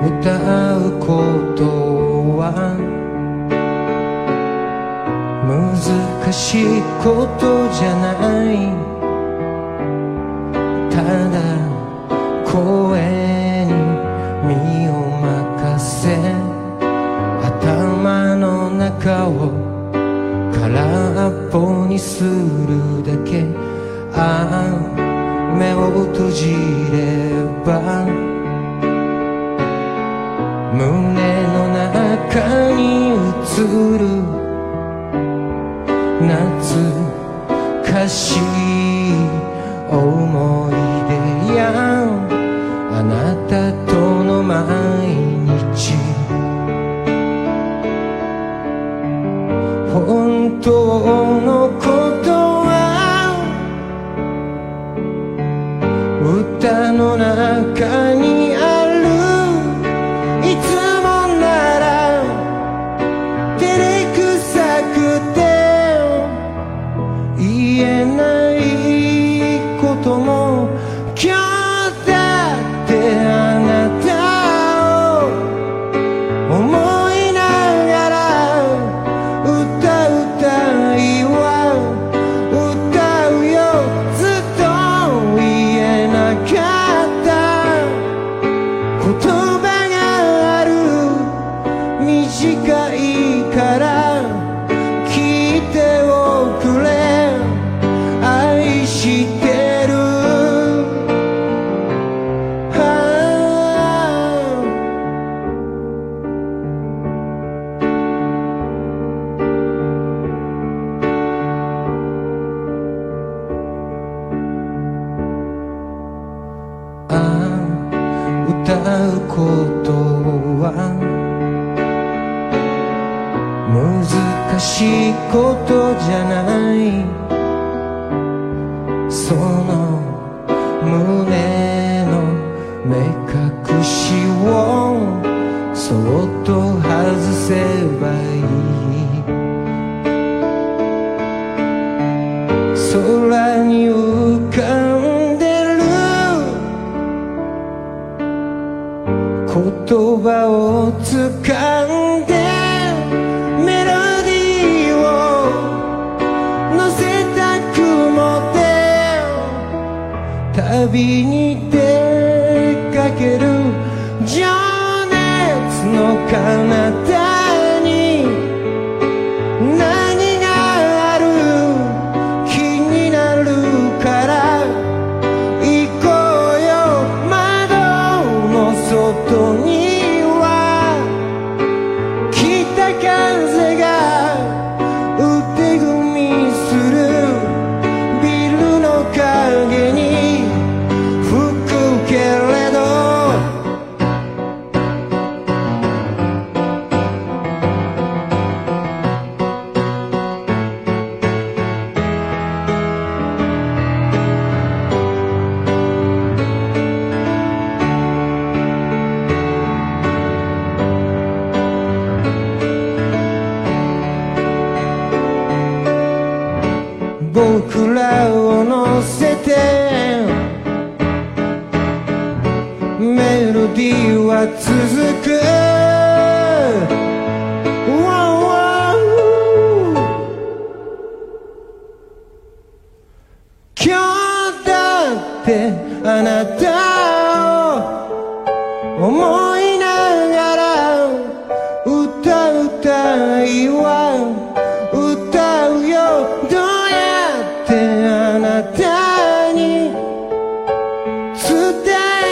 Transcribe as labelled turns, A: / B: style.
A: 歌うことは難しいことじゃないただ声に身を任せ頭の中を空っぽにするだけ。ああ目を閉じれば胸の中に映る。懐かしい思い出や。あなたとの毎日。本当のことは難しいことじゃない。その胸の目隠しをそっと外せばいい。空には葉を掴んでメロディーを乗せた雲で旅に出かける情熱の彼方あなたを思いながら歌うたいわ歌うよどうやってあなたに伝え